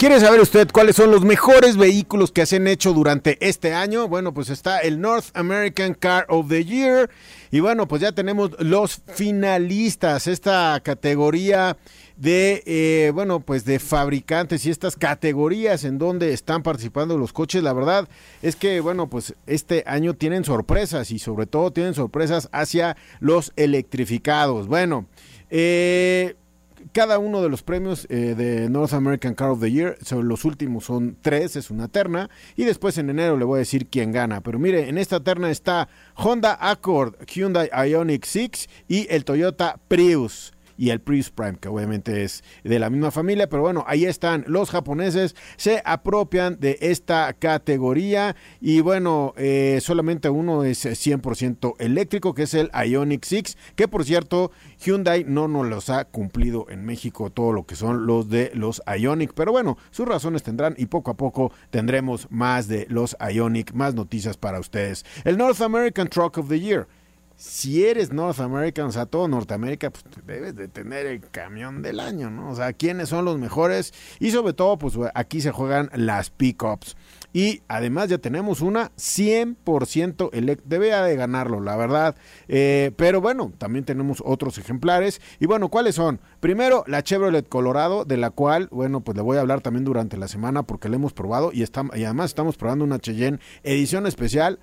¿Quiere saber usted cuáles son los mejores vehículos que se han hecho durante este año? Bueno, pues está el North American Car of the Year. Y bueno, pues ya tenemos los finalistas. Esta categoría de, eh, bueno, pues de fabricantes y estas categorías en donde están participando los coches. La verdad es que, bueno, pues este año tienen sorpresas y sobre todo tienen sorpresas hacia los electrificados. Bueno, eh cada uno de los premios eh, de North American Car of the Year, los últimos son tres, es una terna, y después en enero le voy a decir quién gana. Pero mire, en esta terna está Honda Accord, Hyundai Ioniq 6 y el Toyota Prius y el Prius Prime, que obviamente es de la misma familia, pero bueno, ahí están los japoneses, se apropian de esta categoría y bueno, eh, solamente uno es 100% eléctrico, que es el Ionic 6, que por cierto, Hyundai no nos los ha cumplido en México todo lo que son los de los Ionic, pero bueno, sus razones tendrán y poco a poco tendremos más de los Ionic, más noticias para ustedes. El North American Truck of the Year si eres North American, o sea, todo Norteamérica, pues debes de tener el camión del año, ¿no? O sea, quiénes son los mejores y sobre todo, pues aquí se juegan las pickups. Y además ya tenemos una 100% eléctrica. Debe de ganarlo, la verdad. Eh, pero bueno, también tenemos otros ejemplares. Y bueno, ¿cuáles son? Primero, la Chevrolet Colorado, de la cual, bueno, pues le voy a hablar también durante la semana porque la hemos probado. Y, estamos, y además estamos probando una Cheyenne edición especial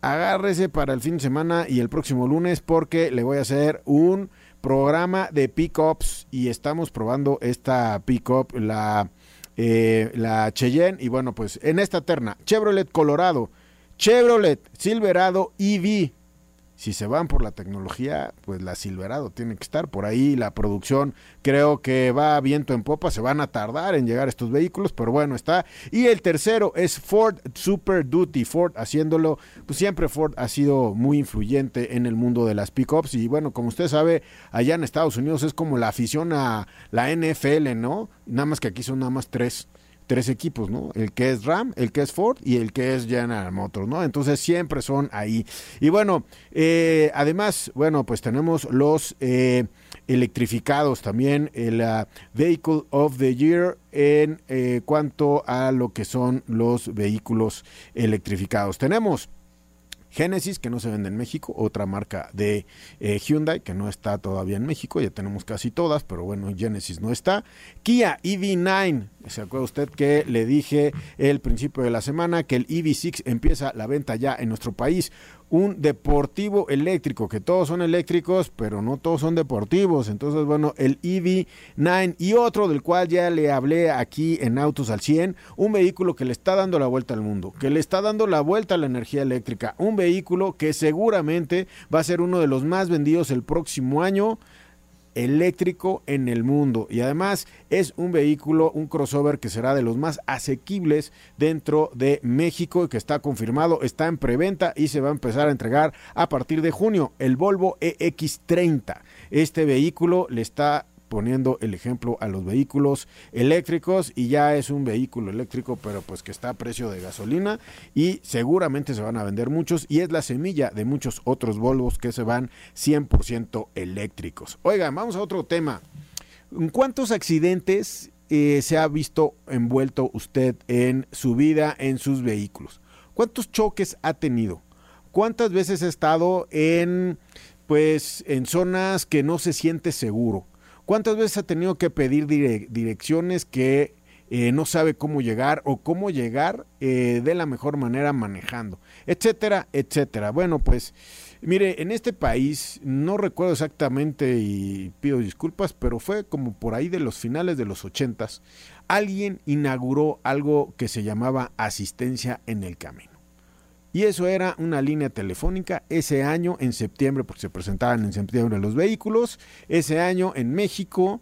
agárrese para el fin de semana y el próximo lunes porque le voy a hacer un programa de pickups y estamos probando esta pickup, la, eh, la Cheyenne. Y bueno, pues en esta terna, Chevrolet Colorado, Chevrolet Silverado EV, si se van por la tecnología, pues la Silverado tiene que estar por ahí. La producción creo que va viento en popa, se van a tardar en llegar estos vehículos, pero bueno, está. Y el tercero es Ford Super Duty, Ford haciéndolo, pues siempre Ford ha sido muy influyente en el mundo de las pickups y bueno, como usted sabe, allá en Estados Unidos es como la afición a la NFL, ¿no? Nada más que aquí son nada más tres tres equipos, ¿no? El que es Ram, el que es Ford y el que es General Motors, ¿no? Entonces siempre son ahí. Y bueno, eh, además, bueno, pues tenemos los eh, electrificados también, el uh, Vehicle of the Year en eh, cuanto a lo que son los vehículos electrificados. Tenemos Genesis, que no se vende en México, otra marca de eh, Hyundai, que no está todavía en México, ya tenemos casi todas, pero bueno, Genesis no está. Kia EV9, ¿se acuerda usted que le dije el principio de la semana que el EV6 empieza la venta ya en nuestro país? Un deportivo eléctrico, que todos son eléctricos, pero no todos son deportivos. Entonces, bueno, el EV9 y otro del cual ya le hablé aquí en Autos al 100, un vehículo que le está dando la vuelta al mundo, que le está dando la vuelta a la energía eléctrica, un vehículo que seguramente va a ser uno de los más vendidos el próximo año eléctrico en el mundo y además es un vehículo, un crossover que será de los más asequibles dentro de México y que está confirmado, está en preventa y se va a empezar a entregar a partir de junio, el Volvo EX30. Este vehículo le está poniendo el ejemplo a los vehículos eléctricos y ya es un vehículo eléctrico pero pues que está a precio de gasolina y seguramente se van a vender muchos y es la semilla de muchos otros Volvos que se van 100% eléctricos. Oigan, vamos a otro tema. ¿En cuántos accidentes eh, se ha visto envuelto usted en su vida, en sus vehículos? ¿Cuántos choques ha tenido? ¿Cuántas veces ha estado en pues en zonas que no se siente seguro? ¿Cuántas veces ha tenido que pedir direcciones que eh, no sabe cómo llegar o cómo llegar eh, de la mejor manera manejando, etcétera, etcétera? Bueno, pues mire, en este país no recuerdo exactamente y pido disculpas, pero fue como por ahí de los finales de los ochentas, alguien inauguró algo que se llamaba asistencia en el camino. Y eso era una línea telefónica ese año en septiembre, porque se presentaban en septiembre los vehículos. Ese año en México,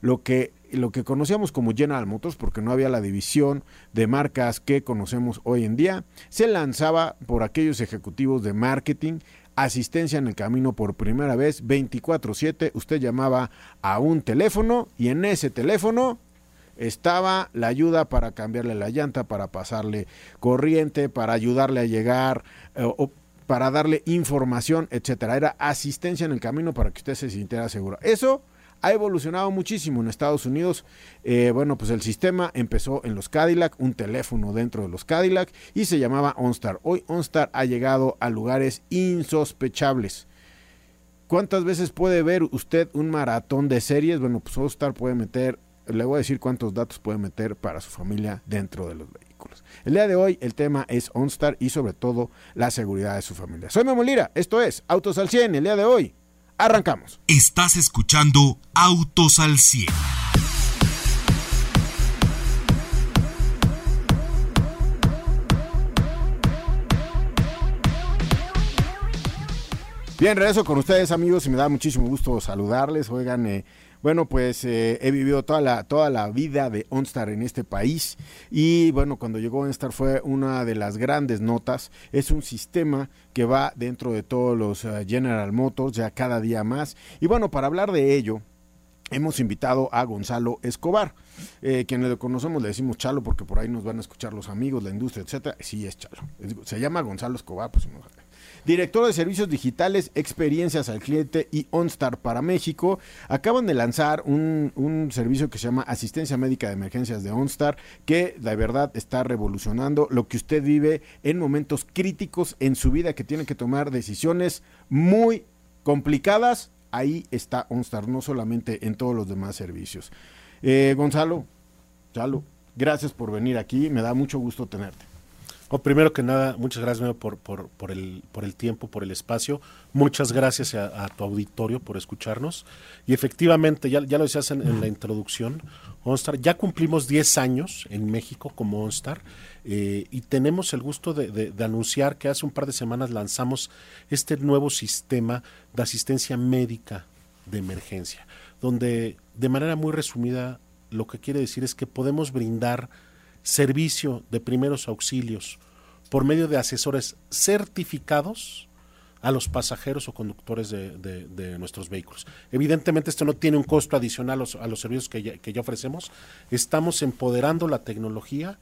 lo que, lo que conocíamos como General Motors, porque no había la división de marcas que conocemos hoy en día, se lanzaba por aquellos ejecutivos de marketing asistencia en el camino por primera vez 24/7. Usted llamaba a un teléfono y en ese teléfono estaba la ayuda para cambiarle la llanta, para pasarle corriente, para ayudarle a llegar eh, para darle información, etcétera. Era asistencia en el camino para que usted se sintiera seguro. Eso ha evolucionado muchísimo en Estados Unidos. Eh, bueno, pues el sistema empezó en los Cadillac, un teléfono dentro de los Cadillac y se llamaba OnStar. Hoy OnStar ha llegado a lugares insospechables. ¿Cuántas veces puede ver usted un maratón de series? Bueno, pues OnStar puede meter, le voy a decir cuántos datos puede meter para su familia dentro de los vehículos. El día de hoy el tema es OnStar y sobre todo la seguridad de su familia. Soy Memolira, esto es Autos al 100, el día de hoy Arrancamos. Estás escuchando Autos al 100. Bien, regreso con ustedes amigos y me da muchísimo gusto saludarles. Oigan, eh, bueno, pues eh, he vivido toda la, toda la vida de OnStar en este país y bueno, cuando llegó OnStar fue una de las grandes notas. Es un sistema que va dentro de todos los eh, General Motors ya cada día más. Y bueno, para hablar de ello, hemos invitado a Gonzalo Escobar, quien le conocemos le decimos Chalo porque por ahí nos van a escuchar los amigos, la industria, etcétera. Sí, es Chalo. Se llama Gonzalo Escobar, pues director de servicios digitales, experiencias al cliente y OnStar para México, acaban de lanzar un, servicio que se llama Asistencia Médica de Emergencias de OnStar, que de verdad está revolucionando lo que usted vive en momentos críticos en su vida, que tiene que tomar decisiones muy complicadas. Ahí está OnStar, no solamente en todos los demás servicios. Eh, Gonzalo, Chalo, gracias por venir aquí, me da mucho gusto tenerte. Oh, primero que nada, muchas gracias por, por, por, el, por el tiempo, por el espacio. Muchas gracias a, tu auditorio por escucharnos. Y efectivamente, ya, ya lo decías en, la introducción, OnStar, ya cumplimos 10 años en México como OnStar eh, y tenemos el gusto de, de, anunciar que hace un par de semanas lanzamos este nuevo sistema de asistencia médica de emergencia, donde de manera muy resumida lo que quiere decir es que podemos brindar servicio de primeros auxilios por medio de asesores certificados a los pasajeros o conductores de, nuestros vehículos. Evidentemente esto no tiene un costo adicional a los, servicios que ya, ofrecemos. Estamos empoderando la tecnología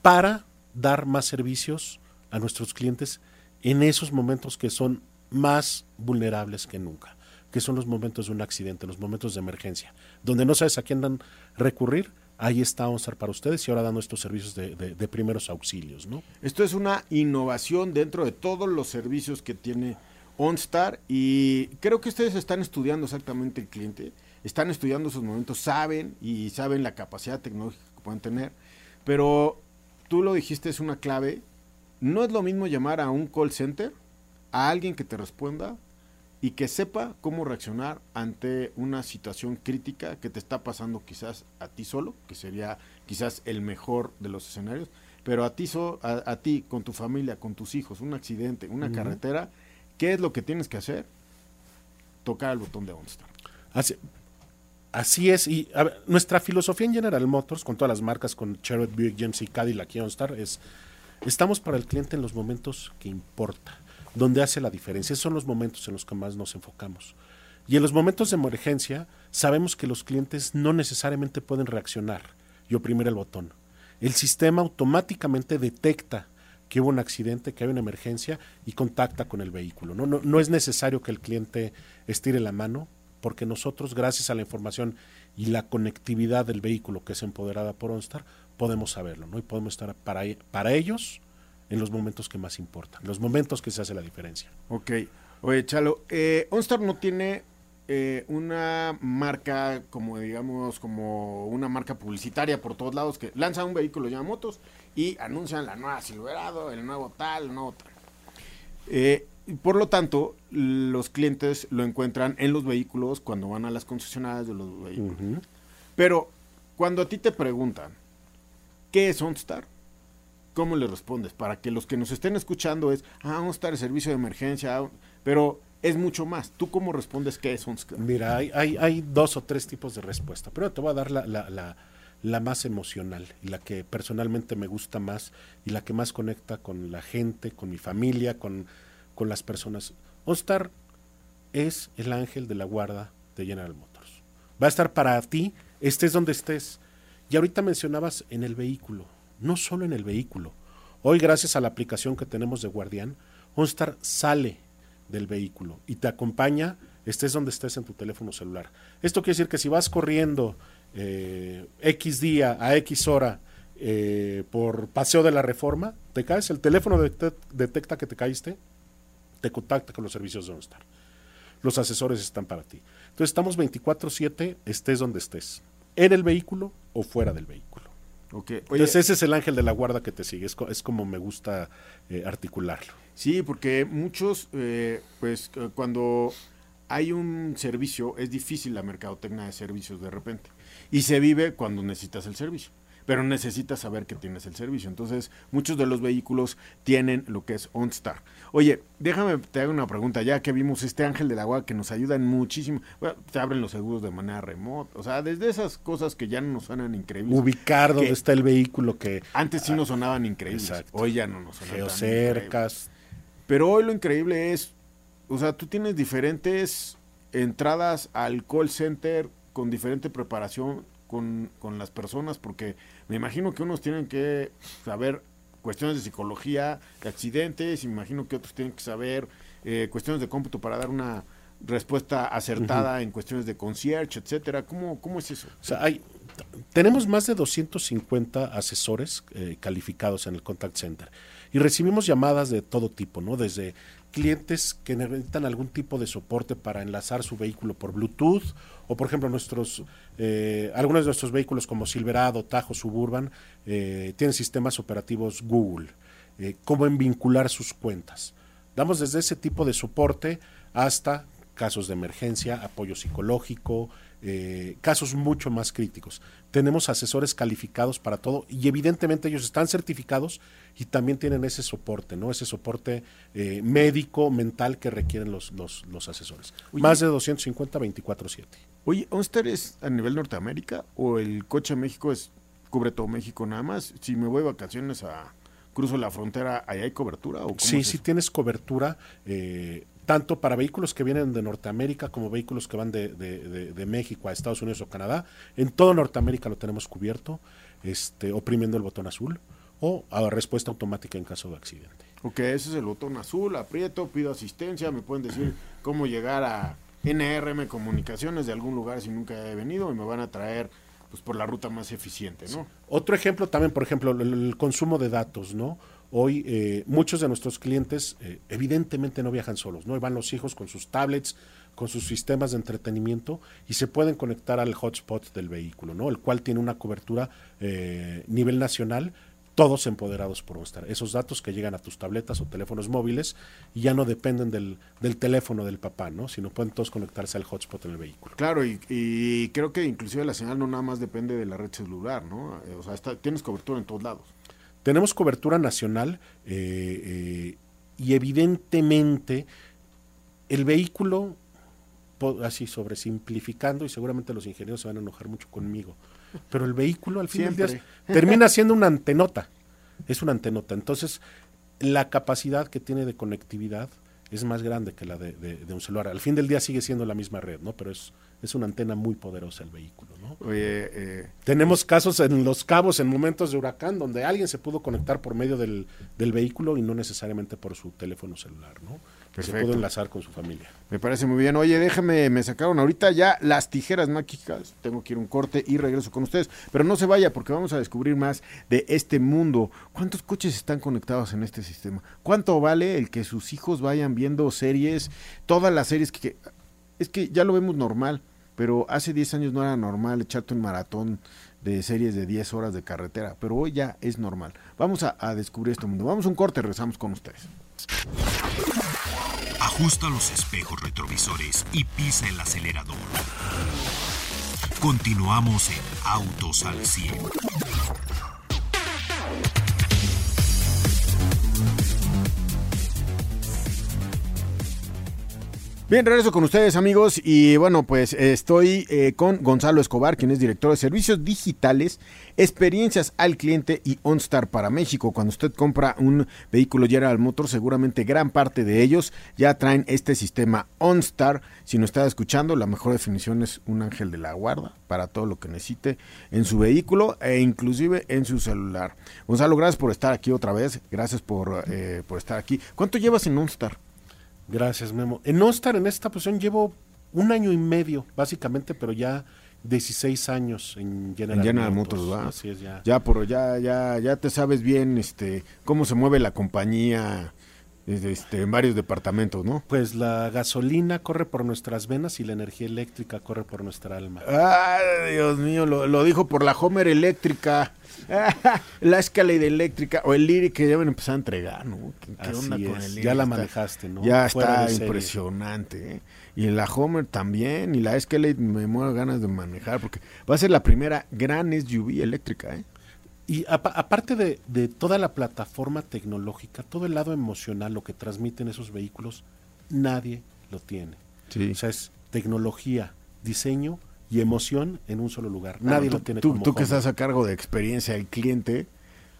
para dar más servicios a nuestros clientes en esos momentos que son más vulnerables que nunca, que son los momentos de un accidente, los momentos de emergencia, donde no sabes a quién recurrir ahí está OnStar para ustedes y ahora dando estos servicios de, primeros auxilios. ¿no? Esto es una innovación dentro de todos los servicios que tiene OnStar y creo que ustedes están estudiando exactamente el cliente, están estudiando esos momentos, saben y saben la capacidad tecnológica que pueden tener, pero tú lo dijiste, es una clave. No es lo mismo llamar a un call center, a alguien que te responda, y que sepa cómo reaccionar ante una situación crítica que te está pasando quizás a ti solo, que sería quizás el mejor de los escenarios, pero a ti, a, ti con tu familia, con tus hijos, un accidente, una carretera, ¿qué es lo que tienes que hacer? Tocar el botón de OnStar. Así, así es, y nuestra filosofía en General Motors, con todas las marcas, con Chevrolet, Buick, GMC, Cadillac y OnStar, es, estamos para el cliente en los momentos que importa donde hace la diferencia. Esos son los momentos en los que más nos enfocamos. Y en los momentos de emergencia sabemos que los clientes no necesariamente pueden reaccionar y oprimir el botón. El sistema automáticamente detecta que hubo un accidente, que hay una emergencia y contacta con el vehículo. No, no, no es necesario que el cliente estire la mano porque nosotros, gracias a la información y la conectividad del vehículo que es empoderada por OnStar, podemos saberlo ¿no? y podemos estar para, para ellos en los momentos que más importan, los momentos que se hace la diferencia. Ok. Oye, Chalo, eh, OnStar no tiene eh, una marca como, digamos, como una marca publicitaria por todos lados que lanza un vehículo llama motos y anuncian la nueva Silverado, el nuevo tal, el nuevo tal. Eh, por lo tanto, los clientes lo encuentran en los vehículos cuando van a las concesionarias de los vehículos. Pero cuando a ti te preguntan, ¿qué es OnStar? ¿Cómo le respondes? Para que los que nos estén escuchando es, ah, vamos a servicio de emergencia, ah", pero es mucho más. ¿Tú cómo respondes qué es OnStar? Mira, hay, hay, hay, dos o tres tipos de respuesta. Pero te voy a dar la, la, la, la, más emocional y la que personalmente me gusta más y la que más conecta con la gente, con mi familia, con, con las personas. OnStar es el ángel de la guarda de General Motors. Va a estar para ti, estés donde estés. Y ahorita mencionabas en el vehículo, no solo en el vehículo. Hoy, gracias a la aplicación que tenemos de Guardián, OnStar sale del vehículo y te acompaña, estés donde estés en tu teléfono celular. Esto quiere decir que si vas corriendo eh, X día a X hora eh, por paseo de la reforma, te caes, el teléfono detecta que te caíste, te contacta con los servicios de OnStar. Los asesores están para ti. Entonces estamos 24/7, estés donde estés, en el vehículo o fuera del vehículo. Okay. Entonces ese es el ángel de la guarda que te sigue, es, como me gusta eh, articularlo. Sí, porque muchos, eh, pues cuando hay un servicio, es difícil la mercadotecnia de servicios de repente. Y se vive cuando necesitas el servicio pero necesitas saber que tienes el servicio. Entonces, muchos de los vehículos tienen lo que es OnStar. Oye, déjame te hago una pregunta, ya que vimos este ángel del agua que nos ayudan muchísimo. Bueno, te abren los seguros de manera remota, o sea, desde esas cosas que ya no nos suenan increíbles. Ubicar dónde está el vehículo que antes sí nos sonaban increíbles, hoy ya no nos sonan Geocercas. Pero hoy lo increíble es, o sea, tú tienes diferentes entradas al call center con diferente preparación con, con las personas, porque me imagino que unos tienen que saber cuestiones de psicología, de accidentes, me imagino que otros tienen que saber eh, cuestiones de cómputo para dar una respuesta acertada en cuestiones de concierge, etcétera. ¿Cómo, ¿Cómo es eso? O sea, hay, tenemos más de 250 asesores eh, calificados en el contact center y recibimos llamadas de todo tipo, ¿no? Desde clientes que necesitan algún tipo de soporte para enlazar su vehículo por Bluetooth o por ejemplo nuestros eh, algunos de nuestros vehículos como Silverado, Tajo, Suburban eh, tienen sistemas operativos Google, eh, cómo en vincular sus cuentas. Damos desde ese tipo de soporte hasta casos de emergencia, apoyo psicológico, eh, casos mucho más críticos. Tenemos asesores calificados para todo y evidentemente ellos están certificados y también tienen ese soporte, ¿no? Ese soporte eh, médico, mental que requieren los, los, los asesores. más de 250 24-7. Oye, ¿Onster es a nivel Norteamérica o el coche México es cubre todo México nada más? Si me voy de vacaciones a cruzo la frontera, ¿ahí hay cobertura? ¿o sí, sí tienes cobertura. Eh, tanto para vehículos que vienen de Norteamérica como vehículos que van de, de, México a Estados Unidos o Canadá. En toda Norteamérica lo tenemos cubierto, este, oprimiendo el botón azul o a respuesta automática en caso de accidente. Ok, ese es el botón azul, aprieto, pido asistencia, me pueden decir cómo llegar a NRM Comunicaciones de algún lugar si nunca he venido y me van a traer pues por la ruta más eficiente, ¿no? Otro ejemplo también, por ejemplo, el consumo de datos, ¿no? Hoy eh, muchos de nuestros clientes eh, evidentemente no viajan solos, ¿no? van los hijos con sus tablets, con sus sistemas de entretenimiento y se pueden conectar al hotspot del vehículo, ¿no? El cual tiene una cobertura eh, nivel nacional, todos empoderados por OnStar. Esos datos que llegan a tus tabletas o teléfonos móviles ya no dependen del, del, teléfono del papá, ¿no? Sino pueden todos conectarse al hotspot en el vehículo. Claro, y, y creo que inclusive la señal no nada más depende de la red celular, ¿no? O sea, está, tienes cobertura en todos lados. Tenemos cobertura nacional eh, eh, y evidentemente el vehículo, así sobresimplificando, y seguramente los ingenieros se van a enojar mucho conmigo, pero el vehículo al fin del día termina siendo una antenota, es una antenota. Entonces, la capacidad que tiene de conectividad es más grande que la de, un celular. Al fin del día sigue siendo la misma red, ¿no? Pero es, es una antena muy poderosa el vehículo, ¿no? Eh, Tenemos casos en Los Cabos en momentos de huracán donde alguien se pudo conectar por medio del, del vehículo y no necesariamente por su teléfono celular, ¿no? Se pudo enlazar con su familia. Me parece muy bien. Oye, déjame, me sacaron ahorita ya las tijeras mágicas. Tengo que ir un corte y regreso con ustedes. Pero no se vaya porque vamos a descubrir más de este mundo. ¿Cuántos coches están conectados en este sistema? ¿Cuánto vale el que sus hijos vayan viendo series? Todas las series que... Es que ya lo vemos normal, pero hace 10 años no era normal echarte un maratón de series de 10 horas de carretera, pero hoy ya es normal. Vamos a, a descubrir este mundo. Vamos a un corte, regresamos con ustedes. Ajusta los espejos retrovisores y pisa el acelerador. Continuamos en Autos al 100. Bien, regreso con ustedes amigos y bueno, pues estoy eh, con Gonzalo Escobar, quien es director de servicios digitales, experiencias al cliente y OnStar para México. Cuando usted compra un vehículo General Motors, seguramente gran parte de ellos ya traen este sistema OnStar. Si no está escuchando, la mejor definición es un ángel de la guarda para todo lo que necesite en su vehículo e inclusive en su celular. Gonzalo, gracias por estar aquí otra vez, gracias por, eh, por estar aquí. ¿Cuánto llevas en OnStar? Gracias, Memo. En no estar en esta posición llevo un año y medio, básicamente, pero ya 16 años en General, en General Motors. Motors, ¿va? Así es, ya. Ya, por, ya, ya, ya te sabes bien este, cómo se mueve la compañía este, en varios departamentos, ¿no? Pues la gasolina corre por nuestras venas y la energía eléctrica corre por nuestra alma. Ay, Dios mío, lo, lo dijo por la Homer eléctrica. la Escalade eléctrica o el Lyric que ya van a empezar a entregar, ¿no? ¿Qué, qué Así onda con el ya la manejaste, ¿no? Ya Fuera está impresionante. ¿eh? Y la Homer también, y la Escalade me muero ganas de manejar, porque va a ser la primera gran SUV eléctrica, ¿eh? Y apa- aparte de, de toda la plataforma tecnológica, todo el lado emocional, lo que transmiten esos vehículos, nadie lo tiene. Sí. O sea, es tecnología, diseño y emoción en un solo lugar. Nadie tú, lo tiene tú, como tú que estás a cargo de experiencia del cliente,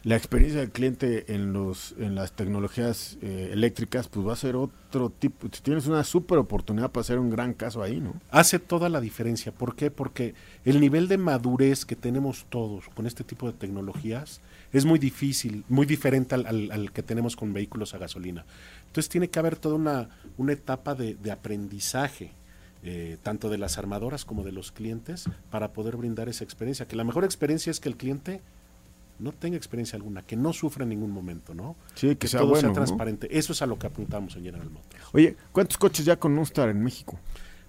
la experiencia del cliente en los en las tecnologías eh, eléctricas, pues va a ser otro tipo. Tienes una súper oportunidad para hacer un gran caso ahí, ¿no? Hace toda la diferencia. ¿Por qué? Porque el nivel de madurez que tenemos todos con este tipo de tecnologías es muy difícil, muy diferente al, al- al que tenemos con vehículos a gasolina. Entonces tiene que haber toda una, una etapa de, de aprendizaje, eh, tanto de las armadoras como de los clientes, para poder brindar esa experiencia. Que la mejor experiencia es que el cliente no tenga experiencia alguna, que no sufra en ningún momento, ¿no? Sí, que sea todo bueno, sea ¿no? transparente. Eso es a lo que apuntamos en General Motors. Oye, ¿cuántos coches ya con Ustar en México?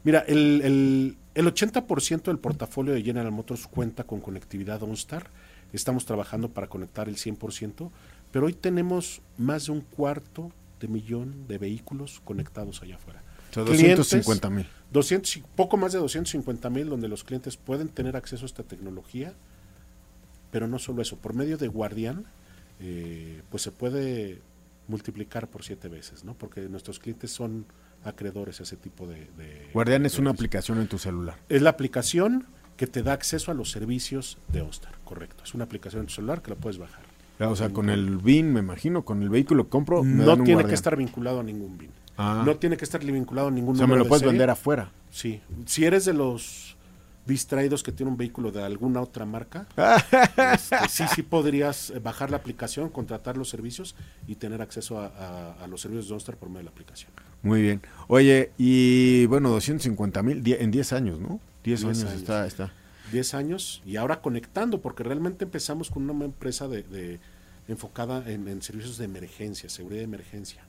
Mira, el, el, el 80% del portafolio de General Motors cuenta con conectividad OnStar. Estamos trabajando para conectar el 100%, pero hoy tenemos más de un cuarto de millón de vehículos conectados allá afuera. O sea, Clientes, 250 mil. 200 y- poco más de 250 mil donde los clientes pueden tener acceso a esta tecnología, pero no solo eso, por medio de Guardián, eh, pues se puede multiplicar por siete veces, ¿no? Porque nuestros clientes son acreedores a ese tipo de... de- Guardián es una aplicación en tu celular. Es la aplicación que te da acceso a los servicios de OnStar, correcto. Es una aplicación en tu celular que la puedes bajar. Ya, O sea, con el BIN, me imagino, con el vehículo que compro, me No dan un tiene Guardián. que estar vinculado a ningún BIN. Ah. No tiene que estar vinculado a ningún O sea, me lo de puedes serie. vender afuera. Sí. Si eres de los distraídos que tiene un vehículo de alguna otra marca, este, sí, sí podrías eh, bajar la aplicación, contratar los servicios y tener acceso a, a- a los servicios de OnStar por medio de la aplicación. Muy bien. Oye, y bueno, 250 mil en 10 años, ¿no? 10 10 años, años. está, está. 10 años y ahora conectando, porque realmente empezamos con una empresa de, de- enfocada en, en servicios de emergencia, seguridad de emergencia.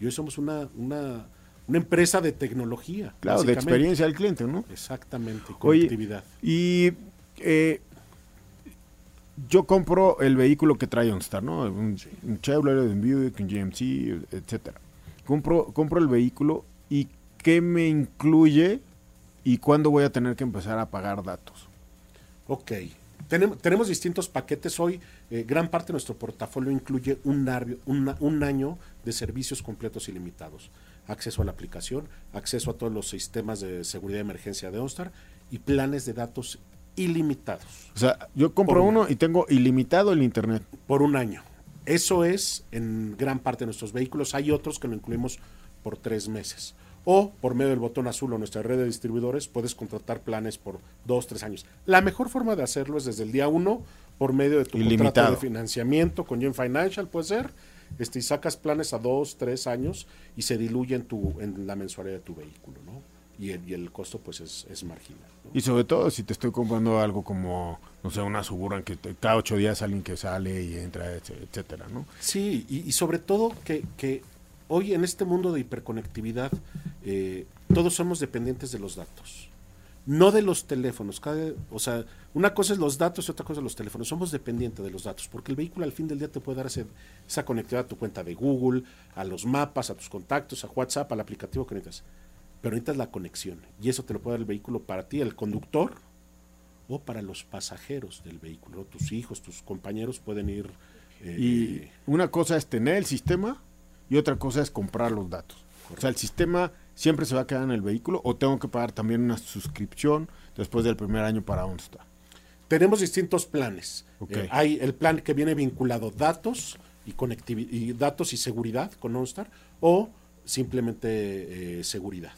Y hoy somos una, una, una empresa de tecnología. Claro, de experiencia del cliente, ¿no? Exactamente, conectividad. y eh, yo compro el vehículo que trae OnStar, ¿no? Un, un Chevrolet, un Buick, un GMC, etcétera. Compro, compro el vehículo y ¿qué me incluye y cuándo voy a tener que empezar a pagar datos? Ok. Tenemos, tenemos distintos paquetes hoy. eh, gran parte de nuestro portafolio incluye un año de servicios completos ilimitados. Acceso a la aplicación, acceso a todos los sistemas de seguridad de emergencia de OnStar y planes de datos ilimitados O sea, yo compro uno y tengo ilimitado el internet. por un año. Eso es en gran parte de nuestros vehículos. Hay otros que lo incluimos por tres meses. O por medio del botón azul o nuestra red de distribuidores puedes contratar planes por dos, tres años. La mejor forma de hacerlo es desde el día uno por medio de tu contrato Ilimitado. de financiamiento con Gen Financial, puede ser. Este, y sacas planes a dos, tres años y se diluye en, tu, en la mensualidad de tu vehículo, ¿no? Y el, y el costo pues es, es marginal. ¿no? Y sobre todo si te estoy comprando algo como, no sé, una Suburban que te- cada ocho días alguien que sale y entra, etc- etcétera, ¿no? Sí, y, y sobre todo que, que hoy en este mundo de hiperconectividad eh, todos somos dependientes de los datos, no de los teléfonos. Cada, o sea, una cosa es los datos y otra cosa es los teléfonos. Somos dependientes de los datos porque el vehículo al fin del día te puede dar esa conectividad a tu cuenta de Google, a los mapas, a tus contactos, a WhatsApp, al aplicativo que necesitas. Pero necesitas la conexión y eso te lo puede dar el vehículo para ti, el conductor, o para los pasajeros del vehículo. Tus hijos, tus compañeros pueden ir. eh, Y una cosa es tener el sistema y otra cosa es comprar los datos. O sea, el sistema ¿siempre se va a quedar en el vehículo o tengo que pagar también una suscripción después del primer año para OnStar? Tenemos distintos planes. Ok. Eh, hay el plan que viene vinculado datos y y datos y seguridad con OnStar o simplemente eh, seguridad.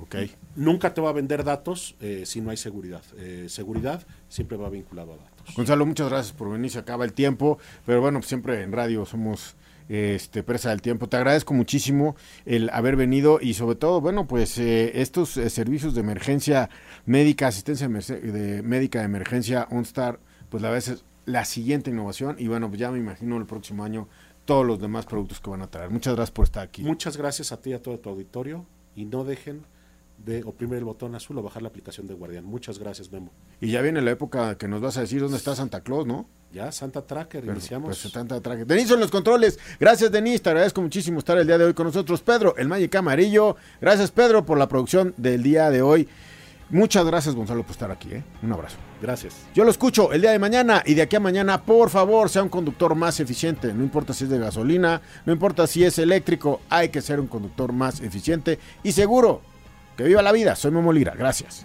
Ok. Nunca te va a vender datos eh, si no hay seguridad. Eh, seguridad siempre va vinculado a datos. Gonzalo, muchas gracias por venir, se acaba el tiempo, pero bueno, pues siempre en radio somos este presa del tiempo. Te agradezco muchísimo el haber venido y sobre todo, bueno, pues eh, estos eh, servicios de emergencia médica, asistencia de médica de emergencia OnStar, pues la vez es la siguiente innovación y bueno, pues ya me imagino el próximo año todos los demás productos que van a traer. Muchas gracias por estar aquí. Muchas gracias a ti y a todo tu auditorio y no dejen de oprimir el botón azul o bajar la aplicación de Guardián. Muchas gracias, Memo. Y ya viene la época que nos vas a decir dónde está Santa Claus, ¿no? Ya, Santa Tracker, Pero, iniciamos. pues, tanta traje. Denis en los controles. Gracias, Denis. Te agradezco muchísimo estar el día de hoy con nosotros. Pedro, el Magic Amarillo. Gracias, Pedro, por la producción del día de hoy. Muchas gracias, Gonzalo, por estar aquí. ¿eh? Un abrazo. Gracias. Yo lo escucho el día de mañana y de aquí a mañana, por favor, sea un conductor más eficiente. No importa si es de gasolina, no importa si es eléctrico, hay que ser un conductor más eficiente y seguro. Que viva la vida. Soy Memo Lira. Gracias.